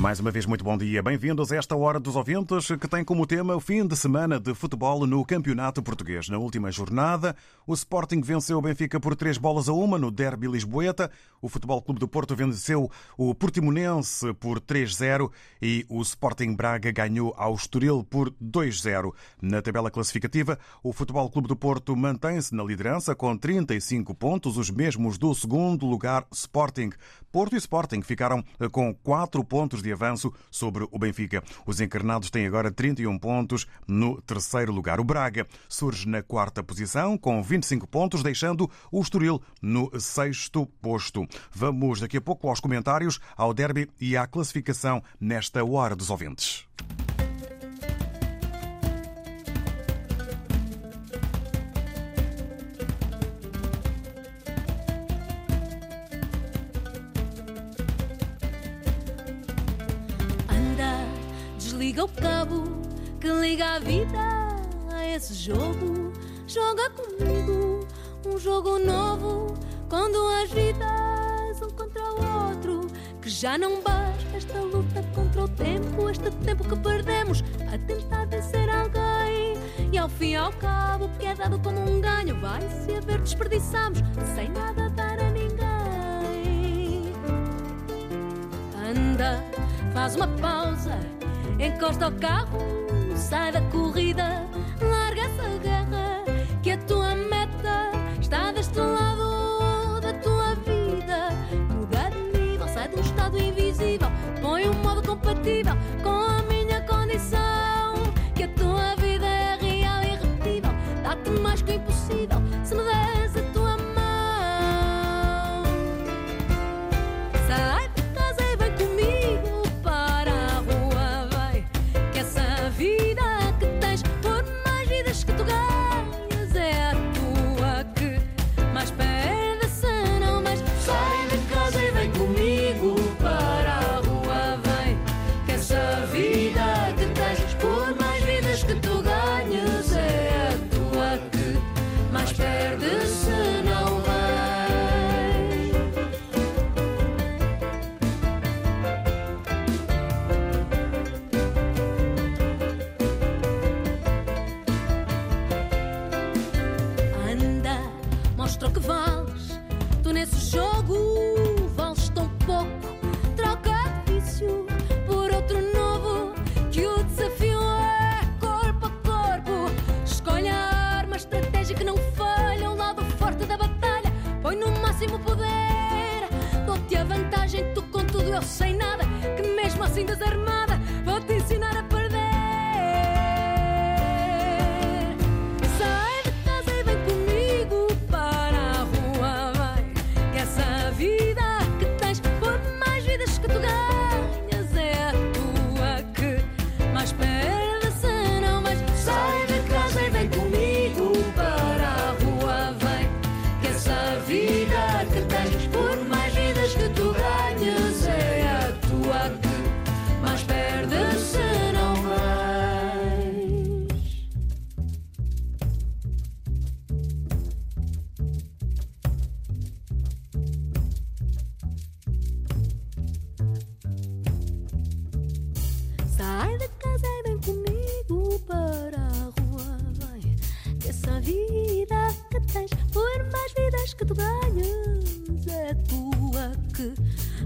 Mais uma vez, muito bom dia. Bem-vindos a esta Hora dos Ouvintes, que tem como tema o fim de semana de futebol no Campeonato Português. Na última jornada, o Sporting venceu o Benfica por três bolas a uma no derby Lisboeta. O Futebol Clube do Porto venceu o Portimonense por 3-0 e o Sporting Braga ganhou ao Estoril por 2-0. Na tabela classificativa, o Futebol Clube do Porto mantém-se na liderança com 35 pontos, os mesmos do segundo lugar Sporting. Porto e Sporting ficaram com 4 pontos de avanço sobre o Benfica. Os encarnados têm agora 31 pontos no terceiro lugar. O Braga surge na quarta posição com 25 pontos, deixando o Estoril no sexto posto. Vamos daqui a pouco aos comentários, ao derby e à classificação nesta hora dos ouvintes. Liga a vida a esse jogo. Joga comigo um jogo novo com duas vidas, um contra o outro. Que já não basta esta luta contra o tempo, este tempo que perdemos a tentar vencer alguém. E ao fim e ao cabo, o que é dado como um ganho vai-se a ver desperdiçamos sem nada dar a ninguém. Anda, faz uma pausa, encosta o carro, sai da corrida, larga essa guerra, que a tua meta está deste lado da tua vida. Muda de nível, sai de um estado invisível, põe um modo compatível com a minha condição. Que a tua vida é real e irrepetível, dá-te mais que o impossível se me des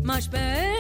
mais perde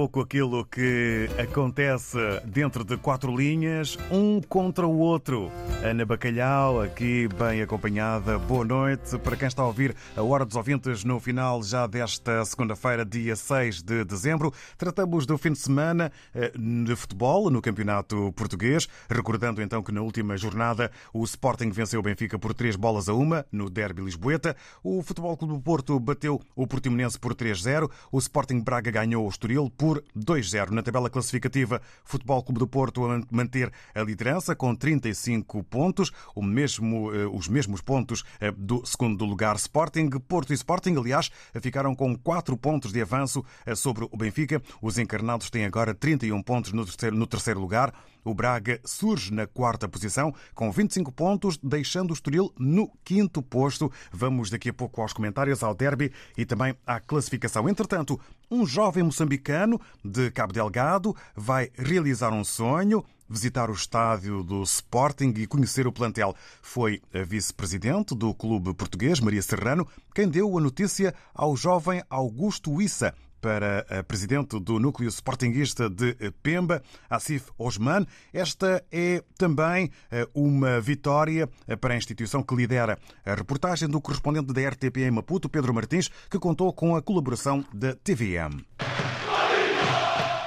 pouco aquilo que acontece dentro de quatro linhas, um contra o outro. Ana Bacalhau, aqui bem acompanhada. Boa noite para quem está a ouvir a Hora dos Ouvintes no final já desta segunda-feira, dia 6 de dezembro. Tratamos do fim de semana eh, de futebol no Campeonato Português. Recordando então que na última jornada o Sporting venceu o Benfica por três bolas a uma no Derby Lisboeta. O Futebol Clube do Porto bateu o Portimonense por 3-0. O Sporting Braga ganhou o Estoril por 2-0. Na tabela classificativa, Futebol Clube do Porto a manter a liderança com 35 pontos, mesmo, eh, os mesmos pontos eh, do segundo lugar Sporting. Porto e Sporting, aliás, ficaram com 4 pontos de avanço eh, sobre o Benfica. Os encarnados têm agora 31 pontos no terceiro lugar. O Braga surge na quarta posição com 25 pontos, deixando o Estoril no quinto posto. Vamos daqui a pouco aos comentários, ao derby e também à classificação. Entretanto, um jovem moçambicano de Cabo Delgado vai realizar um sonho visitar o estádio do Sporting e conhecer o plantel. Foi a vice-presidente do clube português, Maria Serrano, quem deu a notícia ao jovem Augusto Issa, para a presidente do núcleo sportinguista de Pemba, Asif Osman. Esta é também eh, uma vitória eh, para a instituição que lidera a reportagem do correspondente da RTP em Maputo, Pedro Martins, que contou com a colaboração da TVM.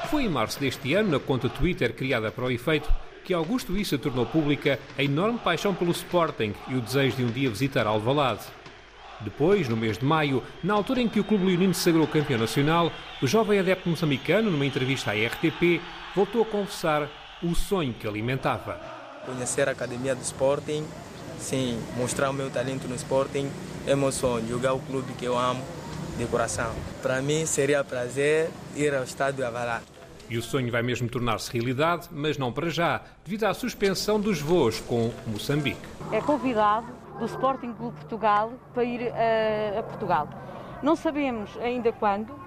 Foi em março deste ano, na conta Twitter criada para o efeito, que Augusto Issa tornou pública a enorme paixão pelo Sporting e o desejo de um dia visitar Alvalade. Depois, no mês de maio, na altura em que o Clube Leonino se sagrou campeão nacional, o jovem adepto moçambicano, numa entrevista à RTP, voltou a confessar o sonho que alimentava. Conhecer a academia do Sporting, sim, mostrar o meu talento no Sporting, é meu sonho, jogar o clube que eu amo de coração. Para mim seria prazer ir ao estádio Avalado. E o sonho vai mesmo tornar-se realidade, mas não para já, devido à suspensão dos voos com Moçambique. É convidado do Sporting Clube Portugal para ir a, a Portugal. Não sabemos ainda quando,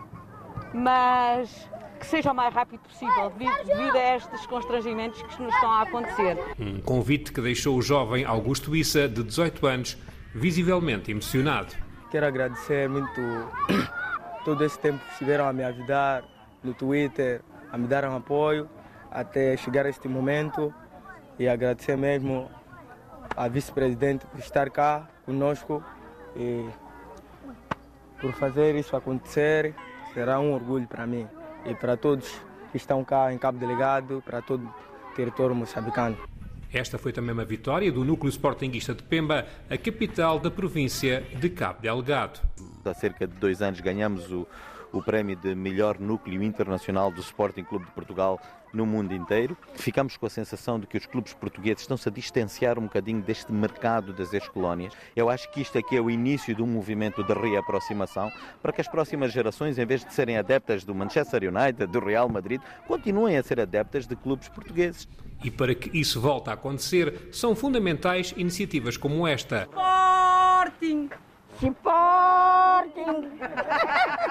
mas que seja o mais rápido possível, devido, devido a estes constrangimentos que nos estão a acontecer. Um convite que deixou o jovem Augusto Issa, de 18 anos, visivelmente emocionado. Quero agradecer muito todo esse tempo que estiveram a me ajudar no Twitter, a me dar um apoio até chegar a este momento e agradecer mesmo à vice-presidente por estar cá conosco e por fazer isso acontecer. Será um orgulho para mim e para todos que estão cá em Cabo Delegado, para todo o território moçambicano. Esta foi também uma vitória do núcleo sportinguista de Pemba, a capital da província de Cabo Delgado. Há cerca de dois anos ganhamos o, o prémio de melhor núcleo internacional do Sporting Clube de Portugal no mundo inteiro. Ficamos com a sensação de que os clubes portugueses estão-se a distanciar um bocadinho deste mercado das ex-colónias. Eu acho que isto aqui é o início de um movimento de reaproximação para que as próximas gerações, em vez de serem adeptas do Manchester United, do Real Madrid, continuem a ser adeptas de clubes portugueses. E para que isso volte a acontecer, são fundamentais iniciativas como esta. Sporting! Sporting!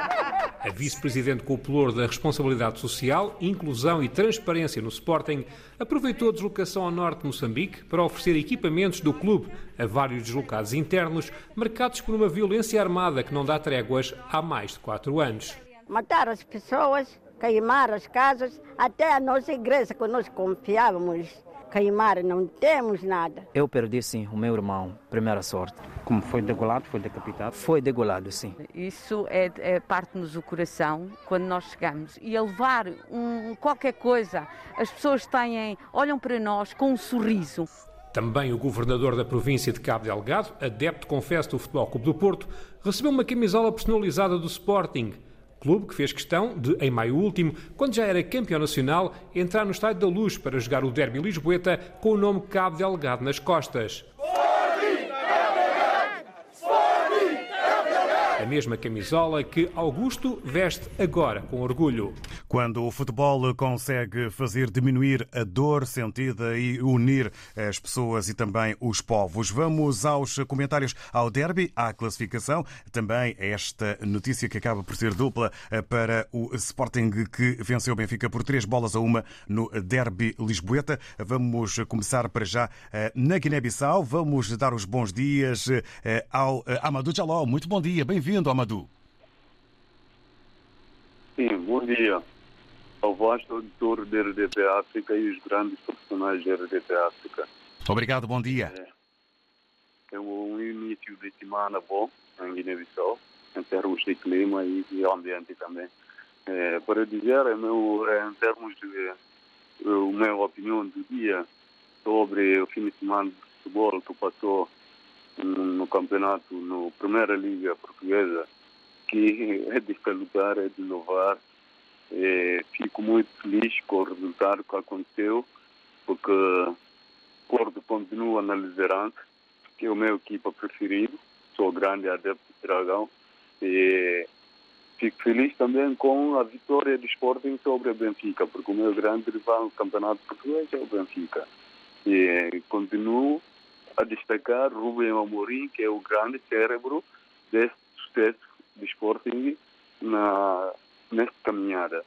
A vice-presidente com o da responsabilidade social, inclusão e transparência no Sporting aproveitou a deslocação ao norte de Moçambique para oferecer equipamentos do clube a vários deslocados internos marcados por uma violência armada que não dá tréguas há mais de quatro anos. Matar as pessoas, queimar as casas, até a nossa igreja que nós confiávamos queimar, não temos nada. Eu perdi sim o meu irmão, primeira sorte. Como foi degolado, foi decapitado? Foi degolado, sim. Isso é, é parte-nos o coração quando nós chegamos. E a levar um, qualquer coisa, as pessoas têm, olham para nós com um sorriso. Também o governador da província de Cabo Delgado, adepto confesso do Futebol Clube do Porto, recebeu uma camisola personalizada do Sporting. Clube que fez questão de, em maio último, quando já era campeão nacional, entrar no Estádio da Luz para jogar o Derby Lisboeta com o nome Cabo Delgado nas costas. A mesma camisola que Augusto veste agora com orgulho. Quando o futebol consegue fazer diminuir a dor sentida e unir as pessoas e também os povos. Vamos aos comentários ao derby, à classificação. Também esta notícia que acaba por ser dupla para o Sporting que venceu o Benfica por três bolas a uma no derby Lisboeta. Vamos começar para já na Guiné-Bissau. Vamos dar os bons dias ao Amadou Jaló. Muito bom dia, bem-vindo, Amadou. Sim, bom dia. ao vasto auditor da RDP África e os grandes profissionais da RDP África. Obrigado, bom dia. É um início de semana bom em Guiné-Bissau, em termos de clima e de ambiente também. É, para dizer, é meu, é, em termos de é, minha opinião do dia sobre o fim de semana de futebol que passou no, campeonato, no Primeira Liga Portuguesa, que é de salutar, é de louvar. É, fico muito feliz com o resultado que aconteceu, porque Porto continua na liderança, que é a minha equipa preferida. Sou grande adepto de Dragão. E fico feliz também com a vitória do Sporting sobre o Benfica, porque o meu grande rival no campeonato português é o Benfica. E continuo a destacar Rubem Amorim, que é o grande cérebro desse sucesso do Sporting na, nesta caminhada.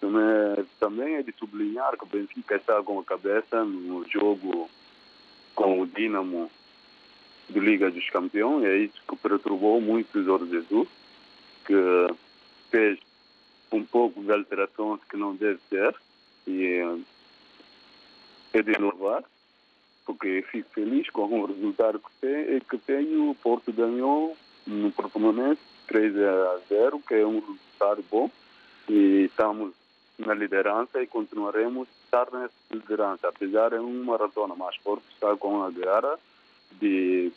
Também, também é de sublinhar que o Benfica está com a cabeça no jogo com o Dinamo de Liga dos Campeões, é isso que perturbou muito o Jorge Jesus, que fez um pouco de alterações que não deve ser, e é de inovar, porque fico feliz com o resultado que tem, que tem o Porto ganhou no Portimonense 3 a 0, que é um resultado bom, e estamos na liderança e continuaremos a estar nessa liderança, apesar de uma maratona, mas Porto está com a guerra de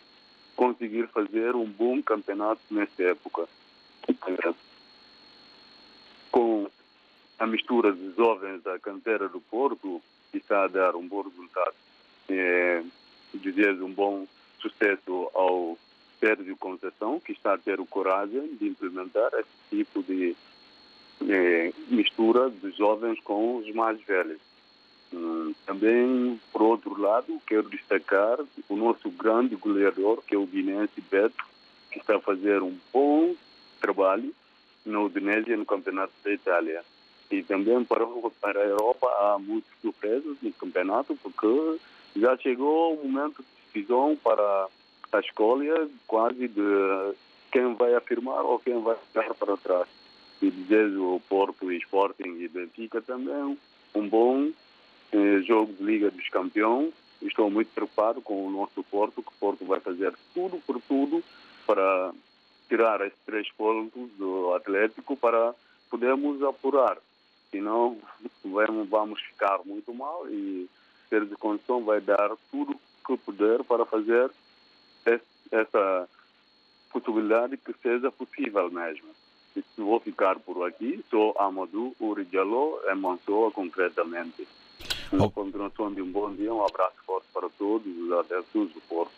conseguir fazer um bom campeonato nesta época. Com a mistura de jovens da cantera do Porto, está a dar um bom resultado. É, dizer um bom sucesso ao Sérgio Conceição, que está a ter o coragem de implementar esse tipo de é, mistura de jovens com os mais velhos. Hum, também, por outro lado, quero destacar o nosso grande goleador, que é o guinense Beto, que está a fazer um bom trabalho na Udinese no Campeonato da Itália. E também para, para a Europa há muitas surpresas no campeonato, porque já chegou o momento de decisão para a escolha quase de quem vai afirmar ou quem vai ficar para trás. E dizer o Porto Sporting e Benfica também um bom eh, jogo de Liga dos Campeões. Estou muito preocupado com o nosso Porto, que o Porto vai fazer tudo por tudo para tirar esses três pontos do Atlético para podermos apurar. Senão vamos ficar muito mal e ter de condição vai dar tudo que puder para fazer essa possibilidade que seja possível mesmo. Vou ficar por aqui, sou Amadou Urijaló, em Mansoa concretamente. Uma continuação de um bom dia, um abraço forte para todos os adeptos do Porto.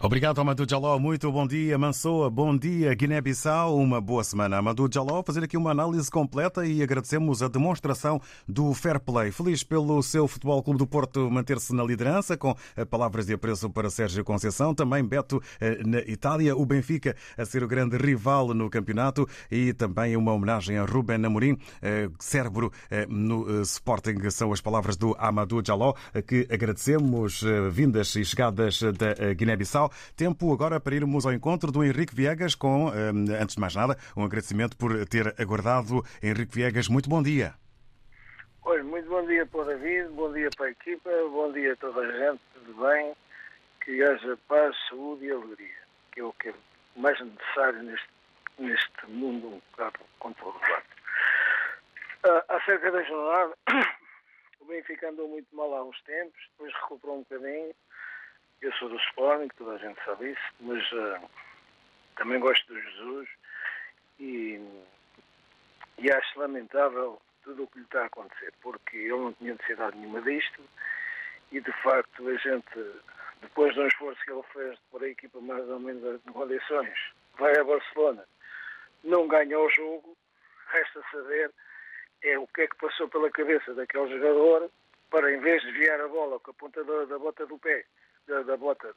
Obrigado, Amadou Jaló. Muito bom dia, Mansoa. Bom dia, Guiné-Bissau. Uma boa semana. Amadou Jaló, fazer aqui uma análise completa e agradecemos a demonstração do fair play. Feliz pelo seu Futebol Clube do Porto manter-se na liderança, com palavras de apreço para Sérgio Conceição. Também Beto na Itália. O Benfica a ser o grande rival no campeonato e também uma homenagem a Ruben Amorim, cérebro no Sporting. São as palavras do Amadou Jaló, que agradecemos vindas e chegadas da Guiné-Bissau. Tempo agora para irmos ao encontro do Henrique Viegas com, antes de mais nada, um agradecimento por ter aguardado. Henrique Viegas, muito bom dia. Olha, muito bom dia para o David, bom dia para a equipa, bom dia a toda a gente, tudo bem? Que haja paz, saúde e alegria, que é o que é mais necessário neste, neste mundo um bocado conturbado. Uh, acerca da jornada, o Benfica andou muito mal há uns tempos, depois recuperou um bocadinho. Eu sou do Sporting, toda a gente sabe isso, mas uh, também gosto do Jesus e, e acho lamentável tudo o que lhe está a acontecer, porque ele não tinha necessidade nenhuma disto e de facto a gente, depois de um esforço que ele fez por a equipa mais ou menos em condições, vai a Barcelona, não ganha o jogo, resta saber é o que é que passou pela cabeça daquele jogador para em vez de desviar a bola com a ponta da, da bota do pé da, da bota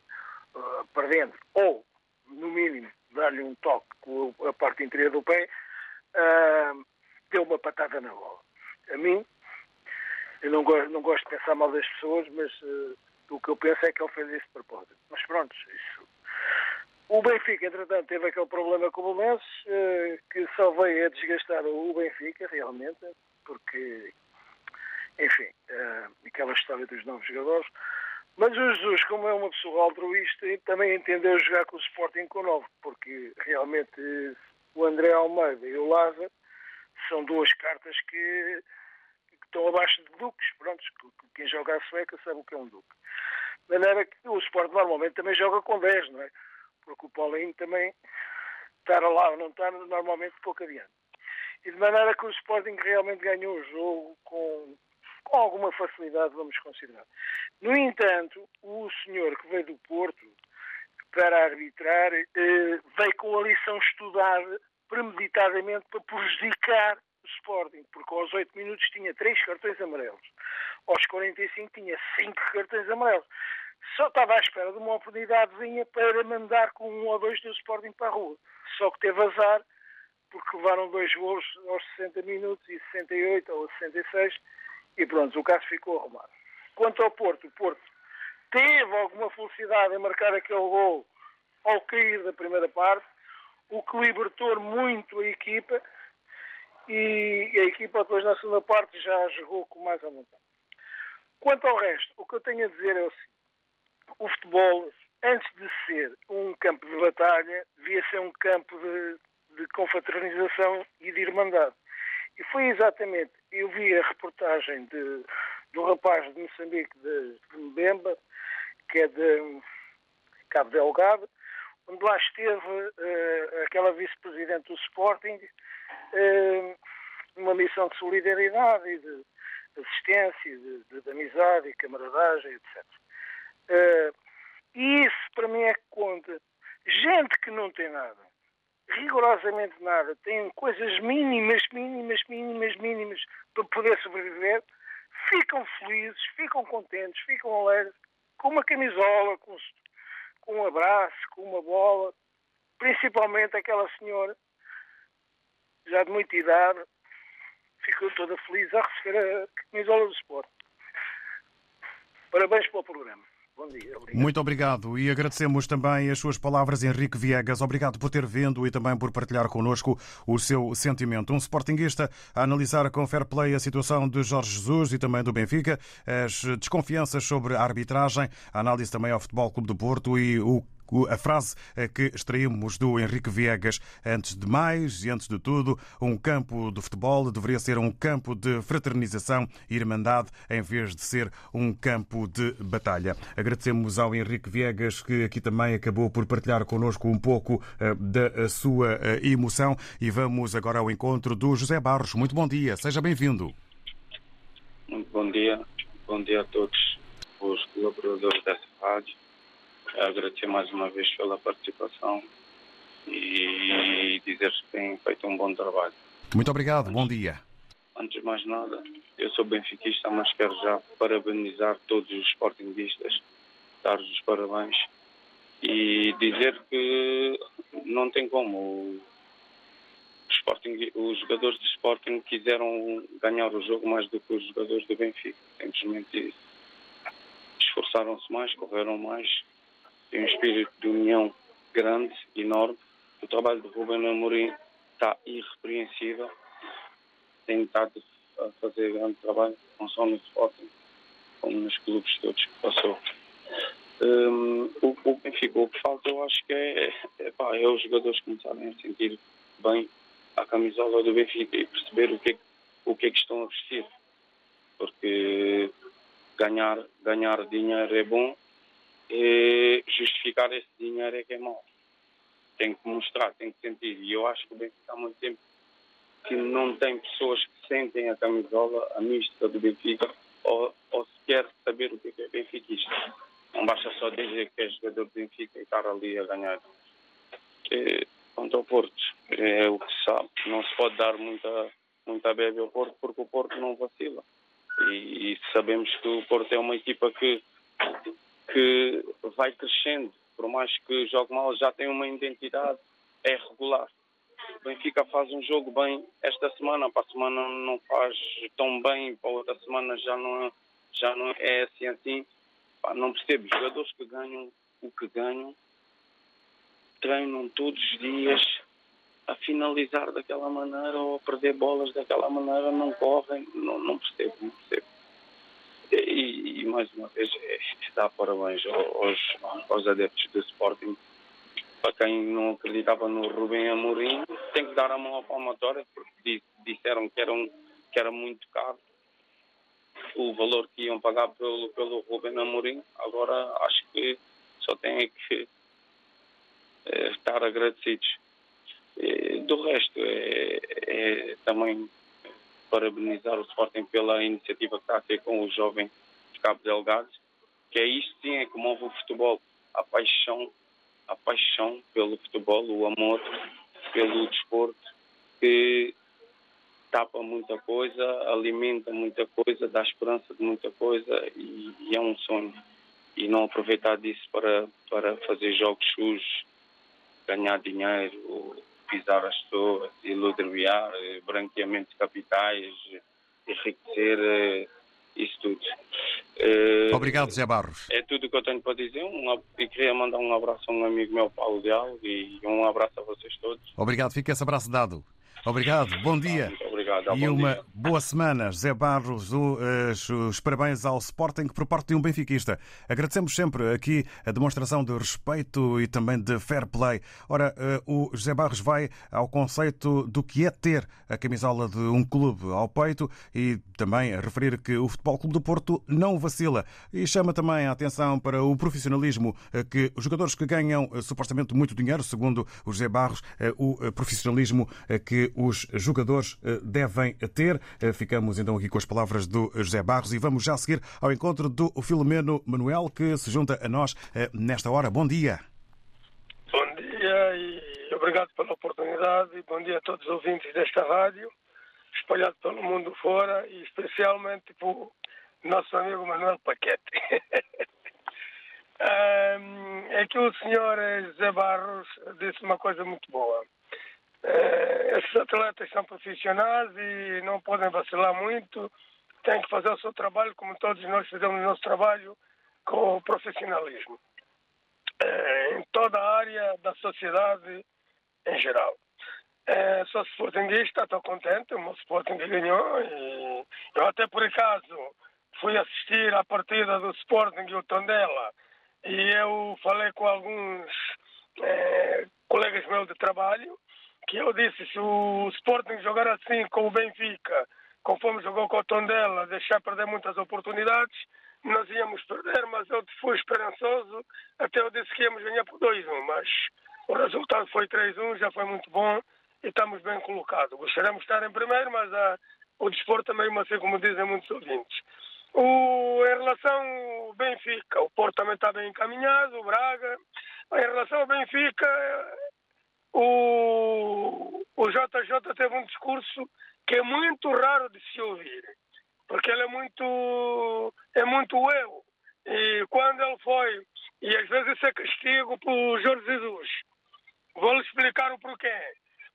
uh, para dentro, ou, no mínimo, dar-lhe um toque com a parte interior do pé, uh, deu uma patada na bola. A mim, eu não gosto, não gosto de pensar mal das pessoas, mas uh, o que eu penso é que ele fez isso de propósito. Mas pronto, isso. O Benfica, entretanto, teve aquele problema com o Belenenses, que só veio a desgastar o Benfica, realmente, porque, enfim, eh, aquela história dos novos jogadores. Mas o Jesus, como é uma pessoa altruísta, também entendeu jogar com o Sporting com o novo, porque realmente eh, o André Almeida e o Lázaro são duas cartas que, que estão abaixo de duques. Pronto, quem joga a sueca sabe o que é um duque. De maneira que o Sport normalmente também joga com 10, não é? Porque o Paulinho também estar lá ou não estar normalmente pouco adiante. E de maneira que o Sporting realmente ganhou o jogo com, com alguma facilidade, vamos considerar. No entanto, o senhor que veio do Porto para arbitrar eh, veio com a lição estudada premeditadamente para prejudicar o Sporting, porque aos 8 minutos tinha 3 cartões amarelos, aos 45 tinha 5 cartões amarelos. Só estava à espera de uma oportunidadezinha para mandar com um ou dois do Sporting para a rua. Só que teve azar, porque levaram dois gols aos 60 minutos e 68 ou 66, e pronto, o caso ficou arrumado. Quanto ao Porto, o Porto teve alguma felicidade em marcar aquele gol ao cair da primeira parte, o que libertou muito a equipa e a equipa depois na segunda parte já jogou com mais à vontade. Quanto ao resto, o que eu tenho a dizer é o seguinte. O futebol, antes de ser um campo de batalha, devia ser um campo de, de confraternização e de irmandade. E foi exatamente, eu vi a reportagem de, do rapaz de Moçambique, de, de Mbemba, que é de Cabo Delgado, onde lá esteve uh, aquela vice-presidente do Sporting, uh, uma missão de solidariedade e de assistência, de, de, de amizade e camaradagem, etc. Uh, e isso para mim é que conta. Gente que não tem nada, rigorosamente nada, tem coisas mínimas, mínimas, mínimas, mínimas para poder sobreviver, ficam felizes, ficam contentes, ficam alegres, com uma camisola, com, com um abraço, com uma bola, principalmente aquela senhora, já de muita idade, ficou toda feliz a receber a camisola do Sport. Parabéns pelo programa. Bom dia. Obrigado. Muito obrigado e agradecemos também as suas palavras, Henrique Viegas. Obrigado por ter vindo e também por partilhar connosco o seu sentimento. Um sportinguista a analisar com fair play a situação de Jorge Jesus e também do Benfica, as desconfianças sobre a arbitragem, a análise também ao Futebol Clube do Porto e o a frase que extraímos do Henrique Viegas. Antes de mais e antes de tudo, um campo de futebol deveria ser um campo de fraternização e irmandade em vez de ser um campo de batalha. Agradecemos ao Henrique Viegas que aqui também acabou por partilhar connosco um pouco da sua emoção e vamos agora ao encontro do José Barros. Muito bom dia, seja bem-vindo. Muito bom dia, bom dia a todos os colaboradores dessa rádio agradecer mais uma vez pela participação e dizer que têm feito um bom trabalho. Muito obrigado, bom dia. Antes de mais nada, eu sou benfiquista, mas quero já parabenizar todos os sportinguistas, dar-lhes os parabéns e dizer que não tem como. Sporting, os jogadores de Sporting quiseram ganhar o jogo mais do que os jogadores do Benfica. Simplesmente isso. Esforçaram-se mais, correram mais, tem um espírito de união grande, enorme. O trabalho de Ruben Amorim está irrepreensível. Tem estado a fazer grande trabalho, não só no Sporting, como nos clubes todos que passou. Um, o, o Benfica, o que falta, eu acho que é, é, pá, é os jogadores começarem a sentir bem a camisola do Benfica e perceber o que, é, o que é que estão a vestir. Porque ganhar, ganhar dinheiro é bom, e justificar esse dinheiro é que é mau. Tem que mostrar, tem que sentir. E eu acho que o Benfica há muito tempo que não tem pessoas que sentem a camisola, a mística do Benfica, ou, ou sequer saber o que é benfiquista. Não basta só dizer que é jogador do Benfica e estar ali a ganhar. E, quanto ao Porto, é o que se sabe. Não se pode dar muita, muita bebe ao Porto porque o Porto não vacila. E, e sabemos que o Porto é uma equipa que que vai crescendo, por mais que jogue mal, já tem uma identidade, é regular. Benfica faz um jogo bem esta semana, para a semana não faz tão bem, para outra semana já não, já não é assim assim. Pá, não percebo, jogadores que ganham o que ganham, treinam todos os dias, a finalizar daquela maneira ou a perder bolas daquela maneira, não correm, não, não percebo, não percebo. E, e, mais uma vez, é, dar parabéns aos, aos adeptos do Sporting. Para quem não acreditava no Rubem Amorim, tem que dar a mão à palmatória, porque disseram que era, um, que era muito caro o valor que iam pagar pelo, pelo Rubem Amorim. Agora acho que só têm que é, estar agradecidos. Do resto, é, é também parabenizar o Sporting pela iniciativa que está a ter com os jovens de Cabo Delgado, que é isto sim é que move o futebol, a paixão, a paixão pelo futebol, o amor pelo desporto, que tapa muita coisa, alimenta muita coisa, dá esperança de muita coisa e, e é um sonho. E não aproveitar disso para, para fazer jogos sujos, ganhar dinheiro, pisar as pessoas, iludiar, branqueamento de capitais, enriquecer, eh, isso tudo. Eh, Obrigado, Zé Barros. É tudo o que eu tenho para dizer. Um, e queria mandar um abraço a um amigo meu, Paulo Leal, e um abraço a vocês todos. Obrigado, fica esse abraço dado. Obrigado, bom dia. Obrigado. E uma dia. boa semana, José Barros, o, os, os parabéns ao Sporting por parte de um benfiquista. Agradecemos sempre aqui a demonstração de respeito e também de fair play. Ora, eh, o José Barros vai ao conceito do que é ter a camisola de um clube ao peito e também a referir que o Futebol Clube do Porto não vacila e chama também a atenção para o profissionalismo eh, que os jogadores que ganham eh, supostamente muito dinheiro, segundo o José Barros, eh, o eh, profissionalismo eh, que os jogadores eh, devem ter. Eh, Ficamos então aqui com as palavras do José Barros e vamos já seguir ao encontro do Filomeno Manuel, que se junta a nós eh, nesta hora. Bom dia. Bom dia e obrigado pela oportunidade bom dia a todos os ouvintes desta rádio, espalhado pelo mundo fora e especialmente o nosso amigo Manuel Paquete. É que o senhor José Barros disse uma coisa muito boa. Eh, esses atletas são profissionais e não podem vacilar muito, têm que fazer o seu trabalho como todos nós fizemos o nosso trabalho com profissionalismo. Eh, em toda a área da sociedade em geral. Eh, sou sportinguista, estou contente, o meu Sporting ganhou e eu até por acaso fui assistir à partida do Sporting e o Tondela e eu falei com alguns eh, colegas meus de trabalho que eu disse se o Sporting jogar assim com o Benfica, conforme jogou com o Tondela, deixar perder muitas oportunidades, nós íamos perder, mas eu fui esperançoso, até eu disse que íamos ganhar por 2-1, mas o resultado foi 3-1, já foi muito bom e estamos bem colocados. Gostaríamos de estar em primeiro, mas ah, o desporto é mesmo assim, como dizem muitos ouvintes. O, em relação ao Benfica, o Porto também está bem encaminhado, o Braga. Em relação ao Benfica, o, o JJ teve um discurso que é muito raro de se ouvir, porque ele é muito, é muito eu. E quando ele foi, e às vezes isso é castigo para o Jorge Jesus, vou-lhe explicar o porquê.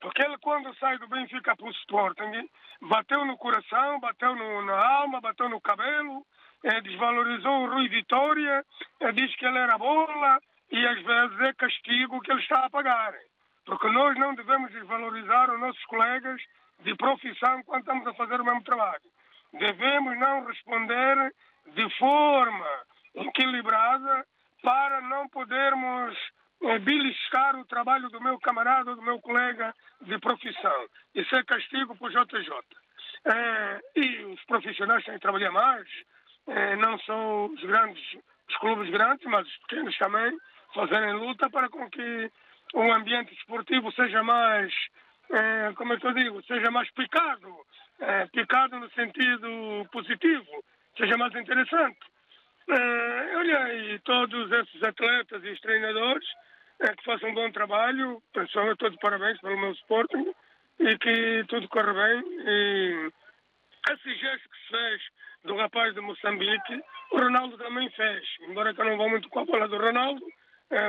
Porque ele, quando sai do Benfica para o Sporting, bateu no coração, bateu no, na alma, bateu no cabelo, eh, desvalorizou o Rui Vitória, eh, diz que ele era bola, e às vezes é castigo que ele está a pagar. Porque nós não devemos desvalorizar os nossos colegas de profissão quando estamos a fazer o mesmo trabalho. Devemos não responder de forma equilibrada para não podermos eh, beliscar o trabalho do meu camarada ou do meu colega de profissão. Isso é castigo para o JJ. Eh, e os profissionais têm que trabalhar mais, eh, não são os grandes, os clubes grandes, mas os pequenos também, fazerem luta para com que o ambiente esportivo seja mais, eh, como é que eu digo, seja mais picado, eh, picado no sentido positivo, seja mais interessante. Eh, olha, e todos esses atletas e os treinadores que façam um bom trabalho, pessoal, todos parabéns pelo meu Sporting e que tudo corra bem. E esse gesto que se fez do rapaz de Moçambique, o Ronaldo também fez, embora que eu não vá muito com a bola do Ronaldo,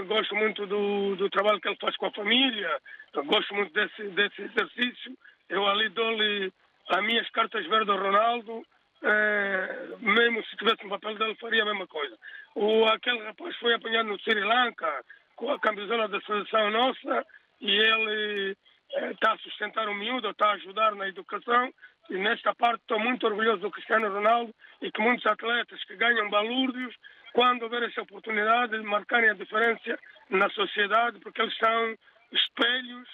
gosto muito do, do trabalho que ele faz com a família, gosto muito desse, desse exercício. Eu ali dou-lhe as minhas cartas verdes ao Ronaldo, eh, mesmo se tivesse um papel dele, faria a mesma coisa. O, aquele rapaz foi apanhado no Sri Lanka com a camisola da seleção nossa e ele está a sustentar o miúdo, está a ajudar na educação. E nesta parte estou muito orgulhoso do Cristiano Ronaldo e que muitos atletas que ganham balúrdios, quando houver essa oportunidade de marcarem a diferença na sociedade, porque eles são espelhos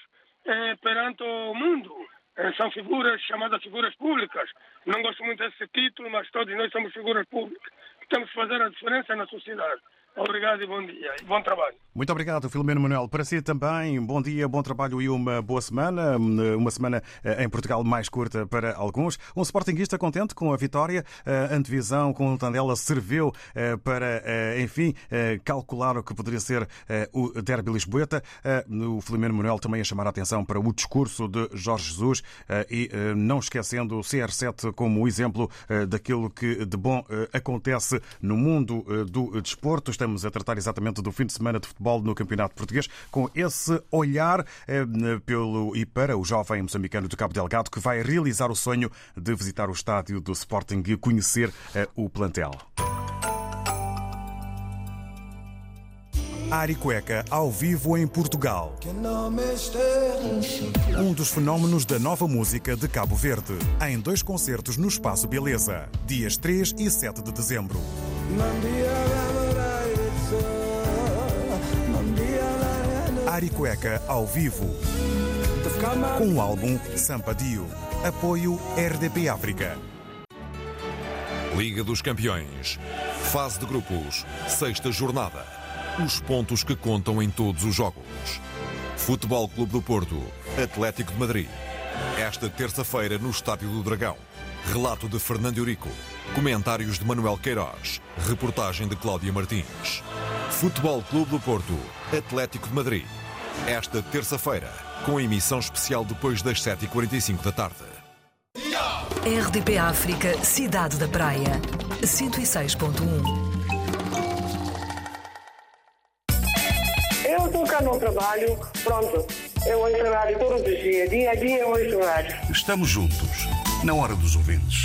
eh, perante o mundo. Eh, são figuras chamadas figuras públicas. Não gosto muito desse título, mas todos nós somos figuras públicas. Temos que fazer a diferença na sociedade. Obrigado e bom dia. E bom trabalho. Muito obrigado, Filomeno Manuel. Para si também, bom dia, bom trabalho e uma boa semana. Uma semana eh, em Portugal mais curta para alguns. Um sportinguista contente com a vitória. A antevisão com o Tandela serviu eh, para, eh, enfim, calcular o que poderia ser o derby lisboeta. O Filomeno Manuel também a chamar a atenção para o discurso de Jorge Jesus e não esquecendo o CR7 como exemplo daquilo que de bom acontece no mundo do desporto. Estamos a tratar exatamente do fim de semana de futebol no Campeonato Português, com esse olhar eh, pelo e para o jovem moçambicano de Cabo Delgado que vai realizar o sonho de visitar o estádio do Sporting e conhecer eh, o plantel. Aricueca ao vivo em Portugal. Um dos fenómenos da nova música de Cabo Verde, em dois concertos no Espaço Beleza, dias 3 e 7 de dezembro. Aricueca ao vivo. Com o álbum Sampadio. Apoio RDP África. Liga dos Campeões. Fase de grupos. Sexta jornada. Os pontos que contam em todos os jogos. Futebol Clube do Porto. Atlético de Madrid. Esta terça-feira no Estádio do Dragão. Relato de Fernando Eurico. Comentários de Manuel Queiroz. Reportagem de Cláudia Martins. Futebol Clube do Porto. Atlético de Madrid. Esta terça-feira, com emissão especial depois das 7h45 da tarde. RDP África, Cidade da Praia. 106.1. Eu estou cá no trabalho, pronto. Eu ouço rádio todos os dias, dia a dia eu ouço rádio. Estamos juntos, na hora dos ouvintes.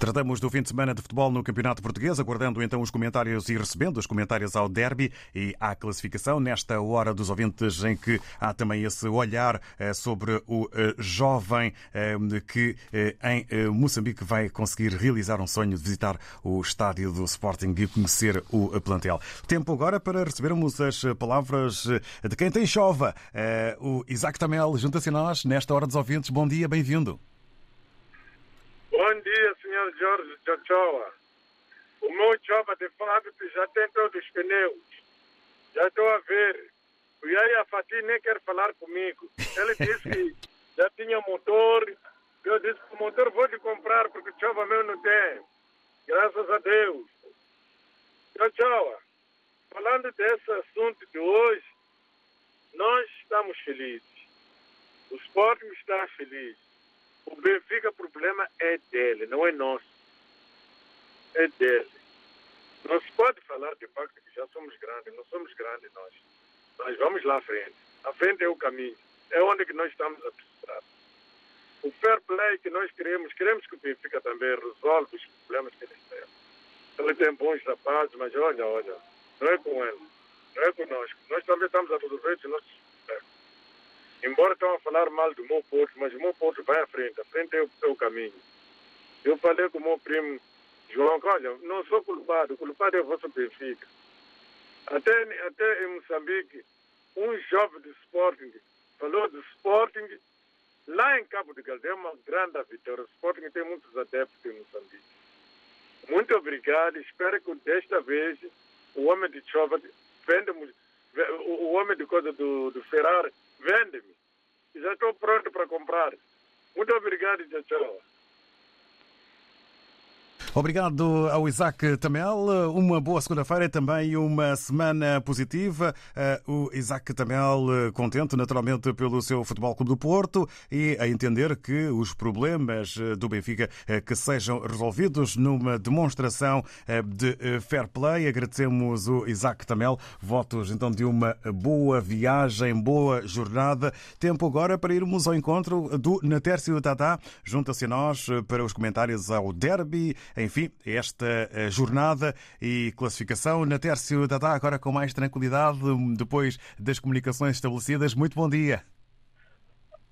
Tratamos do fim de semana de futebol no Campeonato Português, aguardando então os comentários e recebendo os comentários ao derby e à classificação, nesta hora dos ouvintes em que há também esse olhar eh, sobre o eh, jovem eh, que em Moçambique vai conseguir realizar um sonho de visitar o estádio do Sporting e conhecer o plantel. Tempo agora para recebermos as palavras de quem tem chova, o Isaac Tamel, junta-se a nós nesta hora dos ouvintes. Bom dia, bem-vindo. Bom dia, senhor Jorge Chochoa. O meu chova de fábrica já tem todos os pneus. Já estou a ver. O Yaya Fatih nem quer falar comigo. Ele disse que já tinha motor. Eu disse que o motor vou te comprar porque o chova meu não tem. Graças a Deus. Chochoa, falando desse assunto de hoje, nós estamos felizes. O Sporting está feliz. O Benfica, o problema é dele, não é nosso. É dele. Não se pode falar de facto que já somos grandes, não somos grandes nós. Mas vamos lá à frente. A frente é o caminho. É onde que nós estamos a precisar. O fair play que nós queremos, queremos que o Benfica também resolva os problemas que eles têm. Ele tem bons rapazes, mas olha, olha, não é com ele, não é conosco. Nós também estamos a resolver os nossos. Embora estão a falar mal do meu Porto, mas o meu Porto vai à frente, à frente é o, é o caminho. Eu falei com o meu primo João, olha, não sou culpado, o culpado é o vosso Benfica. Até, até em Moçambique, um jovem de Sporting falou do Sporting lá em Cabo de Galde, é uma grande vitória. O Sporting tem muitos adeptos em Moçambique. Muito obrigado, espero que desta vez o homem de chova vende o homem de coisa do, do Ferrari vende-me. Já estou pronto para comprar. Muito obrigado, tchau. Obrigado ao Isaac Tamel. Uma boa segunda-feira e também uma semana positiva. Eh, o Isaac Tamel eh, contente naturalmente pelo seu Futebol Clube do Porto e a entender que os problemas eh, do Benfica que sejam resolvidos numa demonstração de fair play. Agradecemos o Isaac Tamel. Votos então de uma boa viagem, boa jornada. Tempo agora para irmos ao encontro do Natércio Tata. Junta-se a nós para os comentários ao derby enfim, esta eh, jornada e classificação. Na Tércio Dadá, agora com mais tranquilidade, depois das comunicações estabelecidas. Muito bom dia.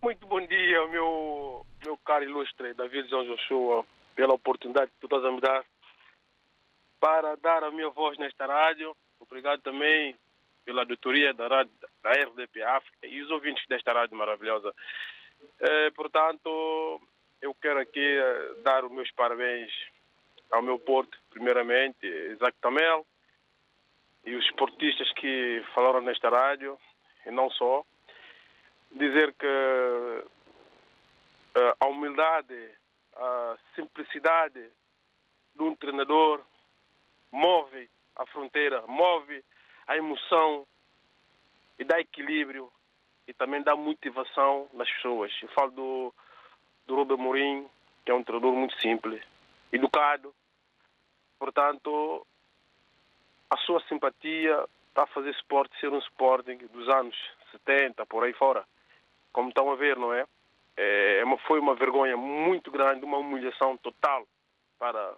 Muito bom dia, meu, meu caro ilustre David João Joshua, pela oportunidade que tu estás a me dar para dar a minha voz nesta rádio. Obrigado também pela auditoria da, rádio, da RDP África e os ouvintes desta rádio maravilhosa. Eh, portanto, eu quero aqui eh, dar os meus parabéns ao meu Porto, primeiramente, Isaac Tamel, e os esportistas que falaram nesta rádio, e não só. Dizer que eh, a humildade, a simplicidade de um treinador move a fronteira, move a emoção e dá equilíbrio e também dá motivação nas pessoas. Eu falo do, do Robert Mourinho, que é um treinador muito simples, educado, portanto, a sua simpatia está a fazer esporte ser um Sporting dos anos 70, por aí fora. Como estão a ver, não é? é uma, foi uma vergonha muito grande, uma humilhação total para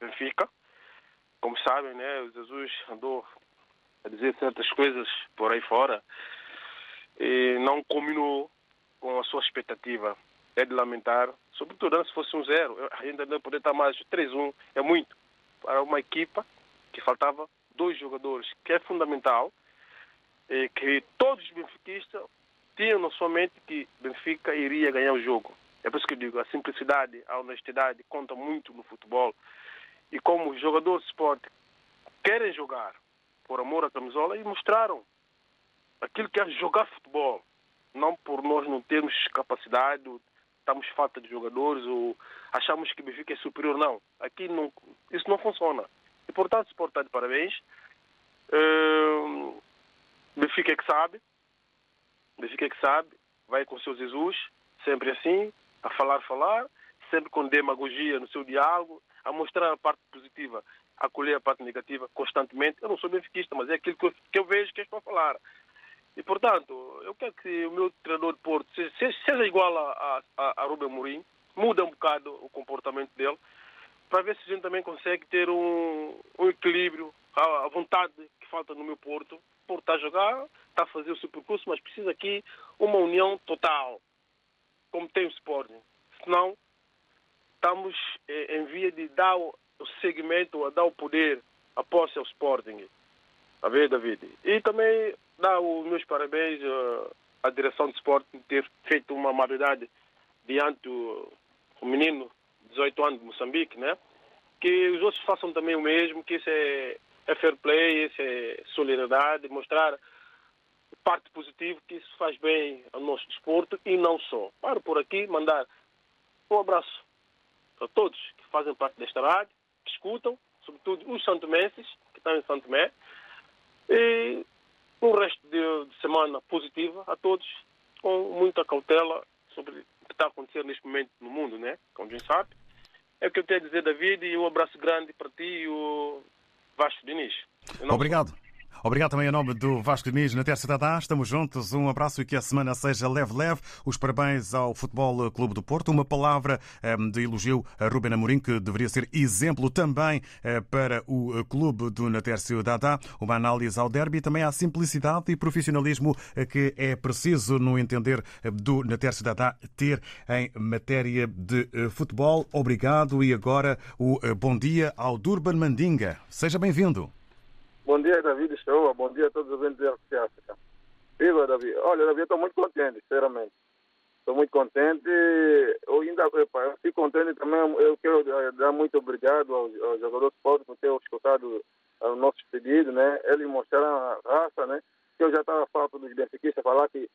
Benfica. Como sabem, né, o Jesus andou a dizer certas coisas por aí fora e não combinou com a sua expectativa. É de lamentar, sobretudo se fosse um zero, ainda não poder estar mais 3-1, é muito para uma equipa que faltava dois jogadores, que é fundamental, e que todos os benfiquistas tinham na sua mente que Benfica iria ganhar o jogo. É por isso que eu digo, a simplicidade, a honestidade conta muito no futebol. E como os jogadores de esporte querem jogar por amor à camisola e mostraram aquilo que é jogar futebol. Não por nós não termos capacidade, estamos falta de jogadores ou achamos que o Benfica é superior. Não, aqui não, isso não funciona. E portanto, parabéns. Uh, Benfica é que sabe, Benfica é que sabe, vai com o seu Jesus, sempre assim, a falar, falar, sempre com demagogia no seu diálogo, a mostrar a parte positiva, a acolher a parte negativa constantemente. Eu não sou benfiquista, mas é aquilo que eu, que eu vejo que estou a falar. E, portanto, eu quero que o meu treinador de Porto seja, igual a, a, a Rubem Mourinho, muda um bocado o comportamento dele, para ver se a gente também consegue ter um, um equilíbrio, a, a, vontade que falta no meu Porto. O Porto está a jogar, está a fazer o seu percurso, mas precisa aqui uma união total, como tem o Sporting. Senão, estamos eh, em via de dar o segmento, a dar o poder após o Sporting. A ver, David? E também dar os meus parabéns uh, à direção de esporte por ter feito uma amabilidade diante o menino, 18 anos de Moçambique, né? Que os outros façam também o mesmo, que isso é, é fair play, isso é solidariedade, mostrar parte positiva que isso faz bem ao nosso desporto e não só. Paro por aqui, mandar um abraço a todos que fazem parte desta rádio, que escutam, sobretudo os santomenses, que estão em Santo Tomé, e um resto de, de, semana positiva a todos, com muita cautela sobre o que está acontecendo neste momento no mundo, né? Como a gente sabe. É o que eu tenho a dizer, David, e um abraço grande para ti e o Vasco Diniz. Obrigado. Obrigado também em nome do Vasco Diniz na Terça da Estamos juntos. Um abraço e que a semana seja leve-leve. Os parabéns ao Futebol Clube do Porto. Uma palavra ehm, de elogio a Ruben Amorim, que deveria ser exemplo também eh, para o clube do Natércio Dadá. Uma análise ao derby e também à simplicidade e profissionalismo eh, que é preciso, no entender eh, do Natércio Dadá, ter em matéria de futebol. Obrigado e agora o bom dia ao Durban Mandinga. Seja bem-vindo. Bom dia, David Show. Bom dia a todos os ouvintes da África. Viva, David. Olha, David, estou muito contente, sinceramente. Estou muito contente. Eu ainda eu fico contente também. Eu quero dar muito obrigado aos, aos jogadores de por ter escutado o nosso pedido, né? Eles mostraram a raça, né? Eu já estava falando dos benfiquistas falar que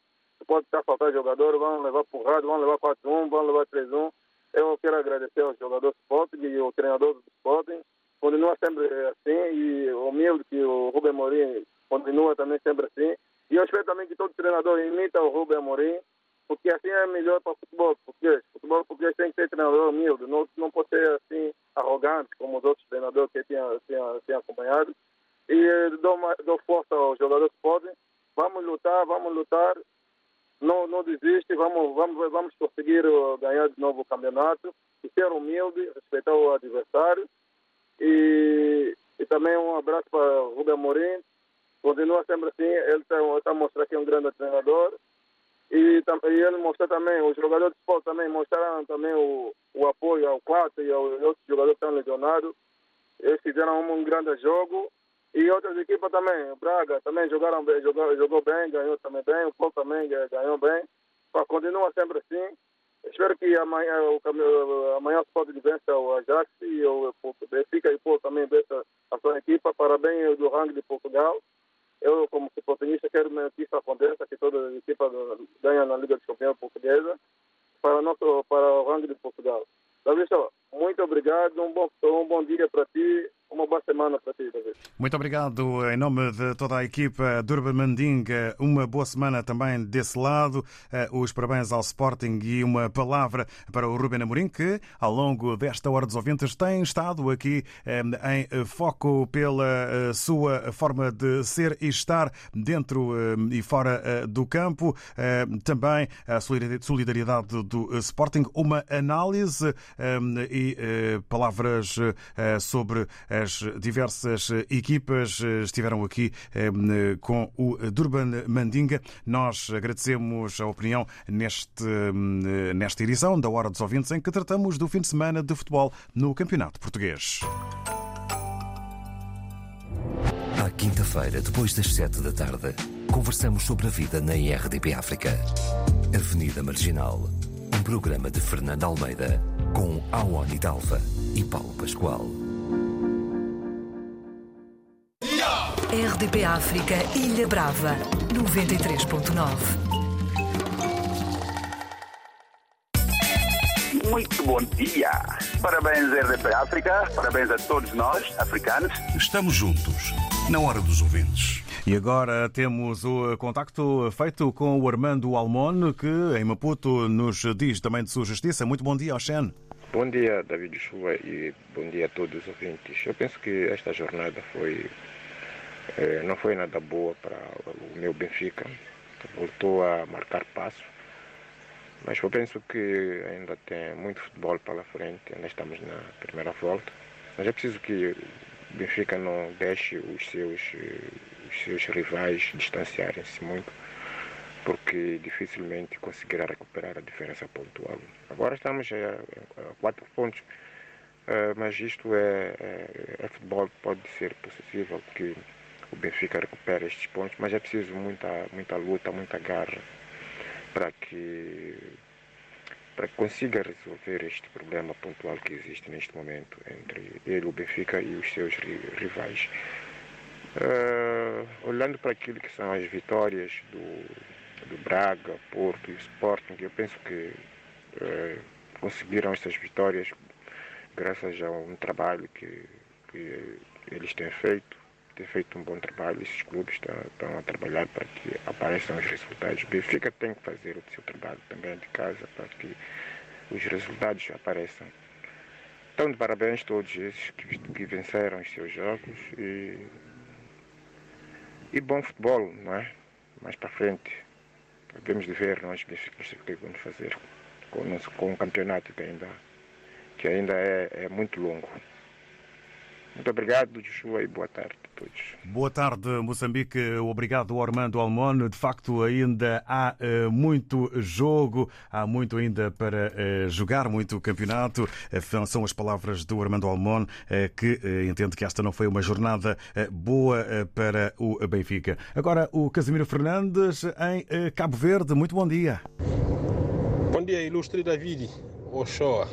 pode estar faltando jogador, vão levar porrada, vão levar 4-1, vão levar 3-1. Eu quero agradecer aos jogadores de esporte e ao treinador do esporte continua sempre assim e humilde que o Rubem Amorim continua também sempre assim. E eu espero também que todo treinador imita o Rubem Amorim, porque assim é melhor para o futebol português. O futebol português tem que ser treinador humilde, não, não pode ser assim arrogante como os outros treinadores que tinham, tinham, tinham acompanhado. E dou, dou força aos jogadores que podem. Vamos lutar, vamos lutar. Não, não desiste, vamos, vamos, vamos conseguir ganhar de novo o campeonato. E ser humilde, respeitar o adversário e, e também um abraço para o Rubem Amorim. Continua sempre assim, ele está tá mostrando que é um grande treinador. E, e ele mostrou também, os jogadores de futebol também mostraram também o, o apoio ao Quatro e aos outros jogadores que estão lesionados. Eles fizeram um, grande jogo. E outras equipas também, o Braga também jogaram bem, jogou, jogou bem, ganhou também bem, o Paulo também ga- ganhou bem. Continua sempre assim. Espero que amanhã o, amanhã o Sport vença o Ajax e o Benfica e o Paulo também vença a sua equipa. Parabéns do ranking de Portugal. Eu, como sportingista, quero que isso aconteça, que todas as equipas ganhem na Liga dos Campeões Portuguesa para, nosso, para o ranking de Portugal. Show, muito obrigado, um bom, um bom dia para ti, uma boa semana para ti, David. Muito obrigado em nome de toda a equipa do Urban Mandinga. Uma boa semana também desse lado. Eh, Os parabéns ao Sporting e uma palavra para o Ruben Amorim, que ao longo desta Hora dos Ouvintes tem estado aqui eh, em foco pela eh, sua forma de ser e estar dentro e fora do campo. Também a solidari- solidariedade do Sporting. Uma análise e palavras sobre as diversas eh, equipas eh, estiveram aqui eh, com o Durban Mandinga. Nós agradecemos a opinião neste, nesta edição da Hora dos Ouvintes, em que tratamos do fim de semana de futebol no Campeonato Português. À quinta-feira, depois das sete da tarde, conversamos sobre a vida na IRDP África. Avenida Marginal. Um programa de Fernando Almeida com Awani Dalva e Paulo Pascoal. RDP África, Ilha Brava, 93.9. Muito bom dia. Parabéns, RDP África. Parabéns a todos nós, africanos. Estamos juntos, na hora dos ouvintes. E agora temos o contacto feito com o Armando Almon, que em Maputo nos diz também de sua justiça. Muito bom dia, Oxen. Bom dia, David Chuva, e bom dia a todos os ouvintes. Eu penso que esta jornada foi eh, não foi nada boa para o meu Benfica. Voltou a marcar passo. Mas eu penso que ainda tem muito futebol pela frente. Ainda estamos na primeira volta. Mas é preciso que o Benfica não deixe os seus, os seus rivais distanciarem-se muito porque dificilmente conseguirá recuperar a diferença pontual. Agora estamos a, a quatro pontos, eh, mas isto é, é, é futebol, pode ser possível que o Benfica recupere estes pontos, mas é preciso muita, muita luta, muita garra para que para que consiga resolver este problema pontual que existe neste momento entre ele, o Benfica e os seus ri- rivais. Eh, olhando para aquilo que são as vitórias do, do Braga, Porto e Sporting, eu penso que eh, conseguiram essas vitórias graças a um trabalho que, que eles têm feito, feito um bom trabalho, esses clubes estão, a trabalhar para que apareçam os resultados. Benfica tem que fazer o seu trabalho também de casa para que os resultados apareçam. Então, de parabéns a todos esses que, que venceram os seus jogos e, e bom futebol, não é? Mais para frente. De ver nós benfiquistas o que vamos fazer com o, com o campeonato que ainda, que ainda é, é muito longo. Muito obrigado, Joshua, e boa tarde a todos. Boa tarde, Moçambique. Obrigado, Armando Almon. De facto, ainda há eh, muito jogo, há muito ainda para eh, jogar, muito campeonato. Eh, São as palavras do Armando Almon, que entende que esta não foi uma jornada boa para o Benfica. Agora, o Casimiro Fernandes em Cabo Verde. Muito bom dia. Bom dia, ilustre David Ochoa.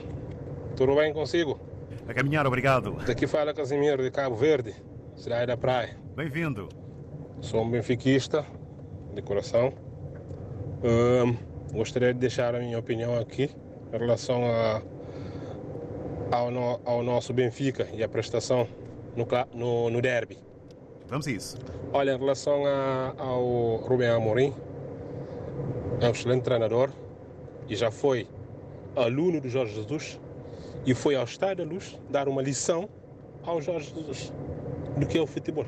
Tudo bem consigo? A caminhar, obrigado. Daqui fala Casimiro de Cabo Verde, cidade da praia. Bem-vindo. Sou um benfiquista de coração. Ahn, gostaria de deixar a minha opinião aqui em relação a, ao, no- ao nosso Benfica e a prestação no, no, no derby. Vamos a isso. Olha, em relação a- ao Rubem Amorim, é um excelente treinador e já foi aluno do Jorge Jesus e foi ao Estádio da Luz dar uma lição ao Jorge Jesus do que é o futebol.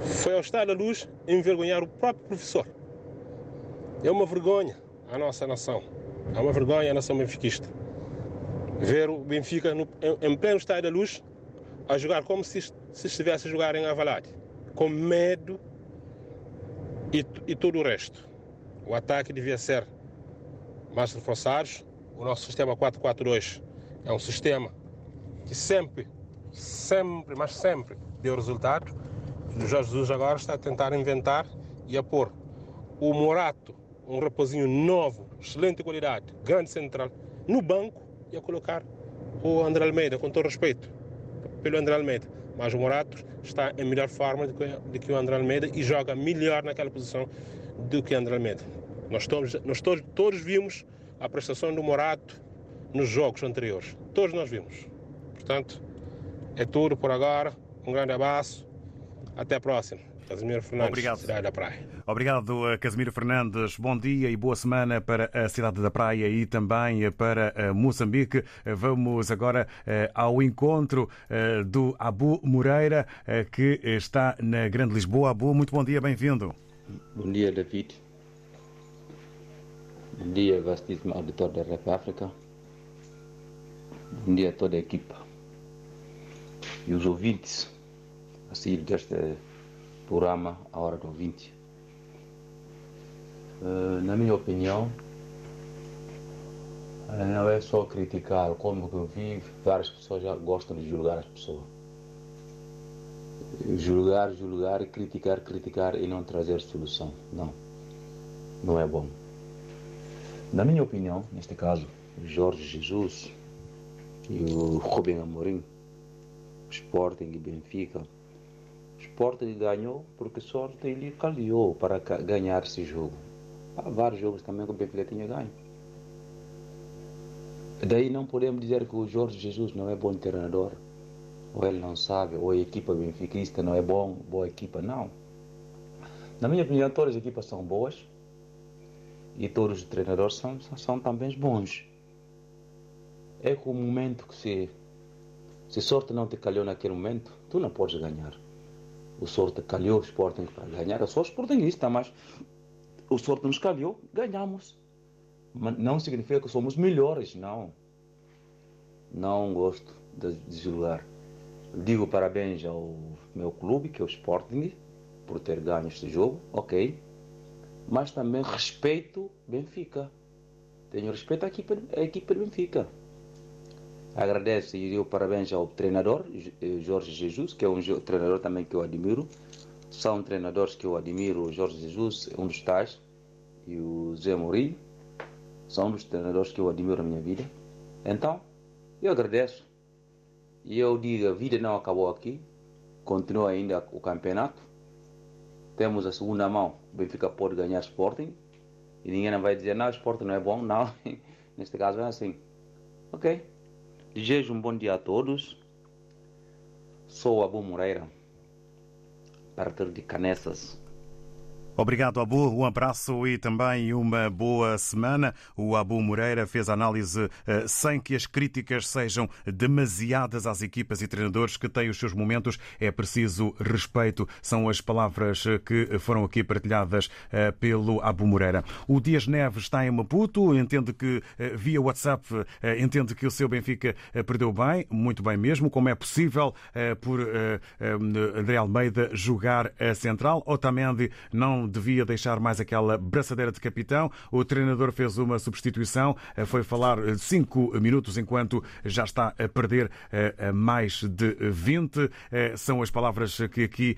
Foi ao Estádio da Luz envergonhar o próprio professor. É uma vergonha a nossa nação. É uma vergonha a nação benfiquista. Ver o Benfica no- em, em pleno Estádio da Luz a jogar como se, se estivesse a jogar em Avalade, com medo e, e todo o resto. o ataque devia ser mais reforçado. O nosso sistema 442 é um sistema que sempre, sempre, mas sempre deu resultado. O Jorge Jesus agora está a tentar inventar e a pôr o Morato, um raposinho novo, excelente qualidade, grande central, no banco e a colocar o André Almeida, com todo respeito pelo André Almeida. Mas o Morato está em melhor forma do que, do que o André Almeida e joga melhor naquela posição do que o André Almeida. Nós, todos, nós todos, todos vimos a prestação do Morato nos jogos anteriores. Todos nós vimos. Portanto, é tudo por agora. Um grande abraço. Até a próxima. Casimiro Fernandes, Obrigado. Cidade da Praia. Obrigado, eh, Casimiro Fernandes. Bom dia e boa semana para a cidade da Praia e também eh, para eh, Moçambique. Vamos agora ao encontro do Abu Moreira, que está na Grande Lisboa. Abu, muito bom dia, bem-vindo. Bom dia, David. Bom dia, vastíssimo auditor da Rap África. Bom dia a toda a equipa e os ouvintes a sair deste programa A Hora do Ouvinte. Uh, na minha opinião, uh, não é só criticar, como eu vi, várias pessoas já gostam de julgar as pessoas. Julgar, julgar, criticar, criticar e não trazer solução. Não, não é bom. Na minha opinião, neste caso, Jorge Jesus e o Rubem Amorim, Sporting e Benfica, Sporting ganhou porque sorte ele calhou para ganhar esse jogo. Há vários jogos também que o Benfica tinha ganho. Daí não podemos dizer que o Jorge Jesus não é bom treinador, ou ele não sabe, ou a equipa benfiquista não é bom, boa equipa, não. Na minha opinião, todas as equipas são boas e todos os treinadores são, são também bons. É que o momento que se, se sorte não te calhou naquele momento, tu não podes ganhar. O sorte calhou o Sporting para ganhar. Eu sou sportingista, mas o sorte nos calhou, ganhamos. Mas não significa que somos melhores, não. Não gosto de, de julgar. Digo parabéns ao meu clube, que é o Sporting, por ter ganho este jogo, ok. Mas também respeito Benfica. Tenho respeito à equipa, à equipa de Benfica. Agradeço e dou parabéns ao treinador Jorge Jesus, que é um treinador também que eu admiro. São treinadores que eu admiro. O Jorge Jesus é um dos tais. E o Zé Mourinho são um dos treinadores que eu admiro na minha vida. Então, eu agradeço. E eu digo, a vida não acabou aqui. Continua ainda o campeonato. Temos a segunda mão. O Benfica pode ganhar Sporting. E ninguém vai dizer, não, Sporting não é bom. Não, neste caso é assim. Ok. Desejo um bom dia a todos. Sou Abu Moreira, partir de Canessas. Obrigado, Abu. Um abraço e também uma boa semana. O Abu Moreira fez a análise eh, sem que as críticas sejam demasiadas às equipas e treinadores que têm os seus momentos. É preciso respeito. São as palavras que foram aqui partilhadas eh, pelo Abu Moreira. O Dias Neves está em Maputo. Entende que, eh, via WhatsApp, entende que o seu Benfica perdeu bem, muito bem mesmo. Como é possível por André Almeida jogar a central? Otamendi não devia deixar mais aquela braçadeira de capitão. O treinador fez uma substituição, foi falar cinco minutos enquanto já está a perder mais de 20. São as palavras que aqui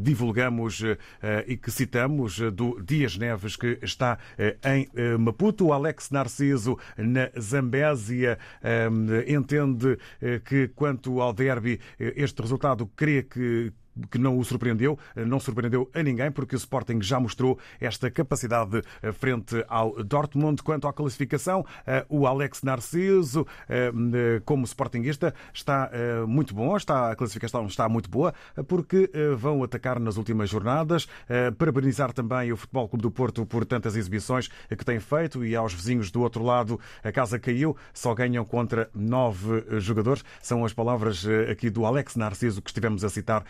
divulgamos e que citamos do Dias Neves, que está em Maputo. Alex Narciso, na Zambésia, entende que quanto ao derby, este resultado crê que que não o surpreendeu, não surpreendeu a ninguém, porque o Sporting já mostrou esta capacidade frente ao Dortmund. Quanto à classificação, o Alex Narciso, como Sportingista, está muito bom, está, a classificação está muito boa, porque vão atacar nas últimas jornadas, parabenizar também o Futebol Clube do Porto por tantas exibições que tem feito e aos vizinhos do outro lado, a casa caiu, só ganham contra nove jogadores. São as palavras aqui do Alex Narciso que estivemos a citar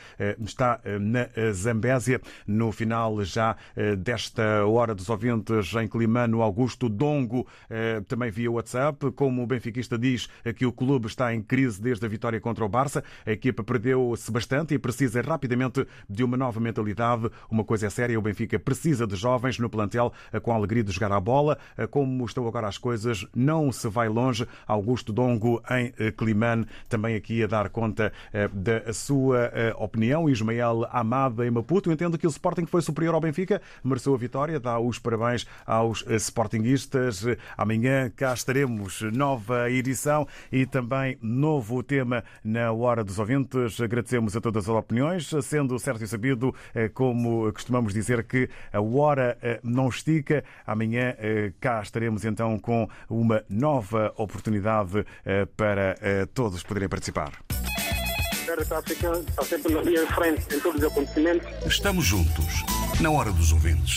está na Zambésia. No final já desta hora dos ouvintes em Climano, Augusto Dongo, também via WhatsApp, como o benfiquista diz que o clube está em crise desde a vitória contra o Barça. A equipa perdeu-se bastante e precisa rapidamente de uma nova mentalidade. Uma coisa é séria, o Benfica precisa de jovens no plantel com a alegria de jogar a bola. Como estão agora as coisas, não se vai longe. Augusto Dongo em Climane, também aqui a dar conta da sua opinião. Ismael Amada em Maputo, entendo que o Sporting foi superior ao Benfica, mereceu a vitória, dá os parabéns aos Sportingistas. Amanhã cá estaremos, nova edição e também novo tema na Hora dos Ouvintes. Agradecemos a todas as opiniões, sendo certo e sabido, como costumamos dizer, que a hora não estica. Amanhã cá estaremos então com uma nova oportunidade para todos poderem participar. Está sempre na linha de frente em todos os acontecimentos. Estamos juntos, na hora dos ouvintes.